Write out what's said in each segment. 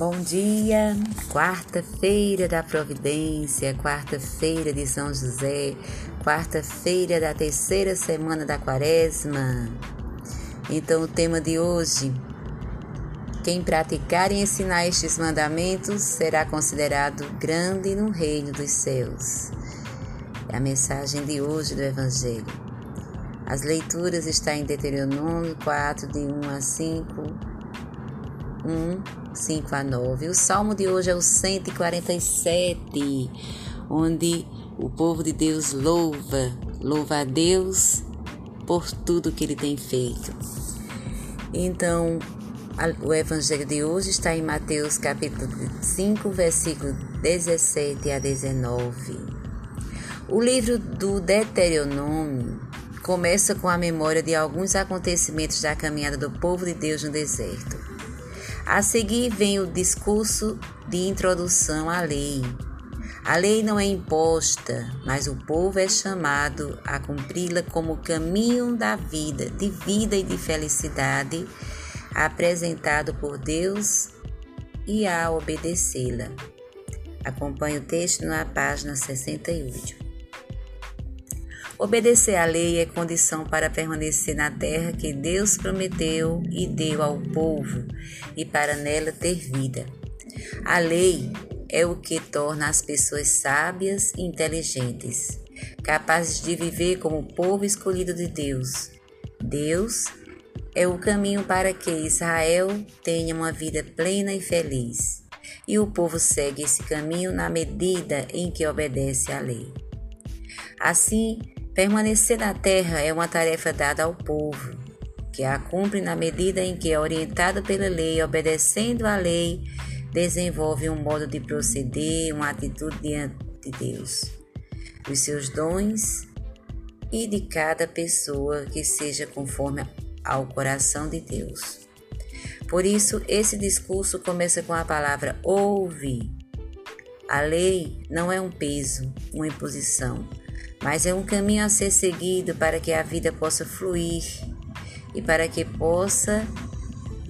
Bom dia, quarta-feira da Providência, quarta-feira de São José, quarta-feira da terceira semana da Quaresma. Então, o tema de hoje: quem praticar e ensinar estes mandamentos será considerado grande no reino dos céus. É a mensagem de hoje do Evangelho. As leituras estão em Deuteronômio 4, de 1 a 5 1, 5 a 9. O salmo de hoje é o 147, onde o povo de Deus louva, louva a Deus por tudo que ele tem feito. Então, o evangelho de hoje está em Mateus capítulo 5, versículo 17 a 19. O livro do Deuteronômio começa com a memória de alguns acontecimentos da caminhada do povo de Deus no deserto. A seguir vem o discurso de introdução à lei. A lei não é imposta, mas o povo é chamado a cumpri-la como caminho da vida, de vida e de felicidade, apresentado por Deus e a obedecê-la. Acompanhe o texto na página 68. Obedecer à lei é condição para permanecer na terra que Deus prometeu e deu ao povo e para nela ter vida. A lei é o que torna as pessoas sábias e inteligentes, capazes de viver como povo escolhido de Deus. Deus é o caminho para que Israel tenha uma vida plena e feliz. E o povo segue esse caminho na medida em que obedece à lei. Assim, Permanecer na terra é uma tarefa dada ao povo, que a cumpre na medida em que é orientado pela lei, obedecendo à lei, desenvolve um modo de proceder, uma atitude diante de Deus, os seus dons e de cada pessoa que seja conforme ao coração de Deus. Por isso, esse discurso começa com a palavra ouve. A lei não é um peso, uma imposição mas é um caminho a ser seguido para que a vida possa fluir e para que possa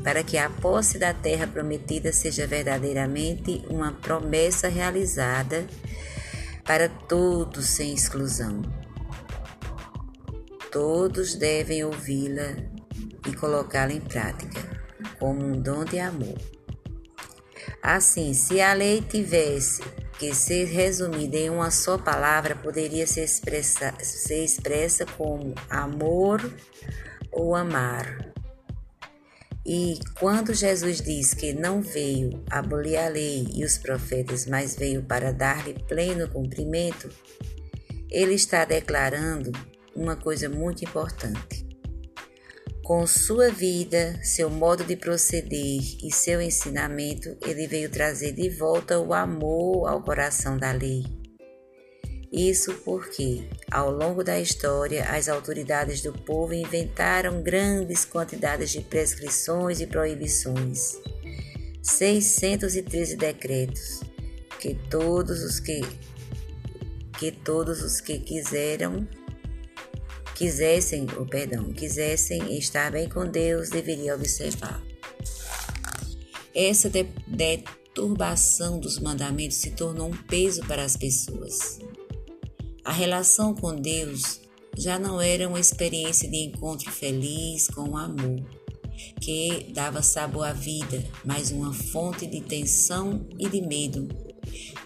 para que a posse da terra prometida seja verdadeiramente uma promessa realizada para todos sem exclusão. Todos devem ouvi-la e colocá-la em prática como um dom de amor. Assim, se a lei tivesse que, se resumida em uma só palavra, poderia ser expressa, ser expressa como amor ou amar. E quando Jesus diz que não veio abolir a lei e os profetas, mas veio para dar-lhe pleno cumprimento, ele está declarando uma coisa muito importante. Com sua vida, seu modo de proceder e seu ensinamento, ele veio trazer de volta o amor ao coração da lei. Isso porque, ao longo da história, as autoridades do povo inventaram grandes quantidades de prescrições e proibições. 613 decretos que todos os que que todos os que quiseram quisessem, o perdão, quisessem estar bem com Deus, deveriam observar. Essa deturbação dos mandamentos se tornou um peso para as pessoas. A relação com Deus já não era uma experiência de encontro feliz com o amor, que dava sabor à vida, mas uma fonte de tensão e de medo,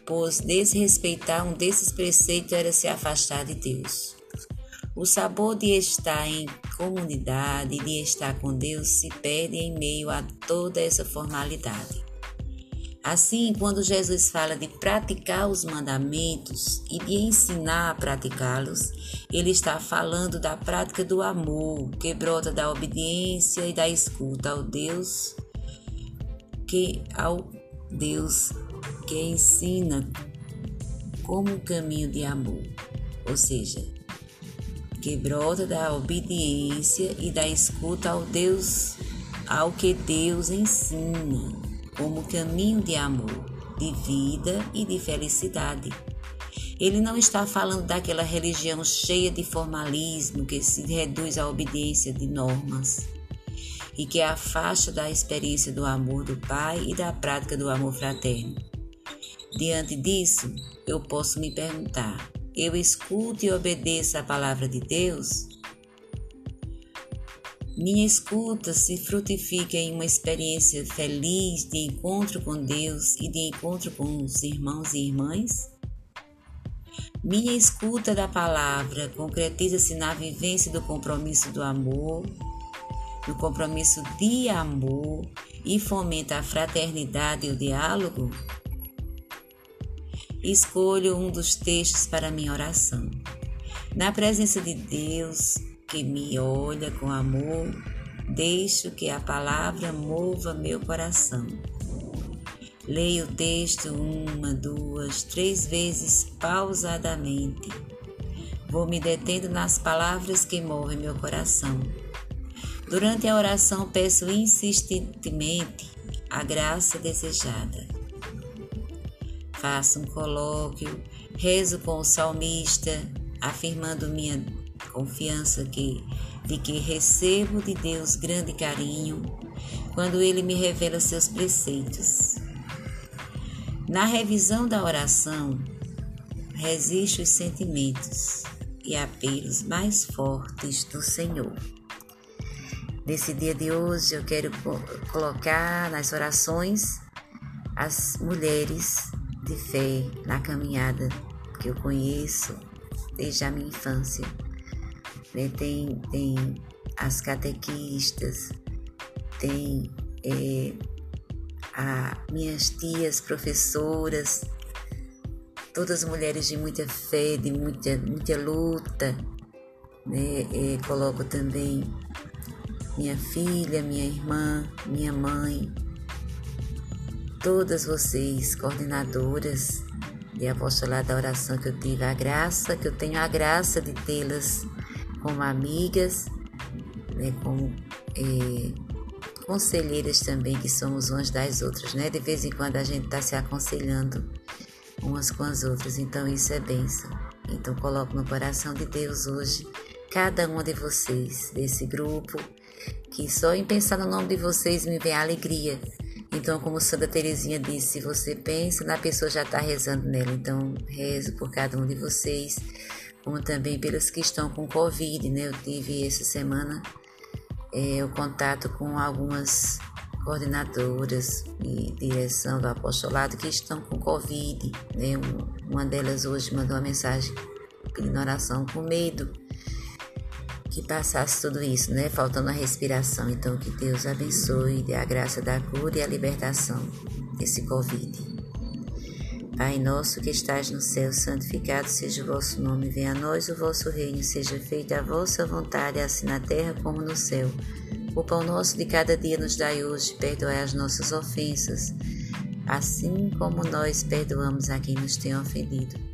pois desrespeitar um desses preceitos era se afastar de Deus. O sabor de estar em comunidade, de estar com Deus, se perde em meio a toda essa formalidade. Assim, quando Jesus fala de praticar os mandamentos e de ensinar a praticá-los, ele está falando da prática do amor, que brota da obediência e da escuta ao Deus, que ao Deus que ensina como caminho de amor. Ou seja, que brota da obediência e da escuta ao Deus, ao que Deus ensina, como caminho de amor, de vida e de felicidade. Ele não está falando daquela religião cheia de formalismo que se reduz à obediência de normas. e que afasta da experiência do amor do Pai e da prática do amor fraterno. Diante disso, eu posso me perguntar: eu escuto e obedeço a palavra de Deus? Minha escuta se frutifica em uma experiência feliz de encontro com Deus e de encontro com os irmãos e irmãs? Minha escuta da palavra concretiza-se na vivência do compromisso do amor, do compromisso de amor e fomenta a fraternidade e o diálogo? Escolho um dos textos para minha oração. Na presença de Deus, que me olha com amor, deixo que a palavra mova meu coração. Leio o texto uma, duas, três vezes pausadamente. Vou me detendo nas palavras que movem meu coração. Durante a oração, peço insistentemente a graça desejada. Faço um colóquio, rezo com o salmista, afirmando minha confiança que, de que recebo de Deus grande carinho quando Ele me revela seus preceitos. Na revisão da oração, resisto os sentimentos e apelos mais fortes do Senhor. Nesse dia de hoje, eu quero colocar nas orações as mulheres de fé na caminhada que eu conheço desde a minha infância né? tem, tem as catequistas, tem é, a, minhas tias professoras, todas mulheres de muita fé, de muita, muita luta. Né? É, coloco também minha filha, minha irmã, minha mãe, todas vocês, coordenadoras de apostolado da oração que eu tive a graça, que eu tenho a graça de tê-las como amigas, né, como é, conselheiras também, que somos umas das outras, né? De vez em quando a gente está se aconselhando umas com as outras, então isso é bênção. Então coloco no coração de Deus hoje cada uma de vocês desse grupo, que só em pensar no nome de vocês me vem alegria. Então, como Santa Teresinha disse, se você pensa na pessoa já está rezando nela. Então, rezo por cada um de vocês como também pelos que estão com Covid, né? Eu tive essa semana é, o contato com algumas coordenadoras e direção do apostolado que estão com Covid, né? Uma delas hoje mandou uma mensagem pedindo oração com medo que passasse tudo isso, né? Faltando a respiração. Então, que Deus abençoe, dê a graça da cura e a libertação desse Covid. Pai nosso que estás no céu, santificado seja o vosso nome, venha a nós o vosso reino, seja feita a vossa vontade, assim na terra como no céu. O pão nosso de cada dia nos dai hoje, perdoai as nossas ofensas, assim como nós perdoamos a quem nos tem ofendido.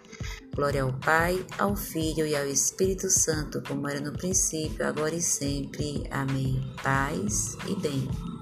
Glória ao Pai, ao Filho e ao Espírito Santo, como era no princípio, agora e sempre. Amém. Paz e bem.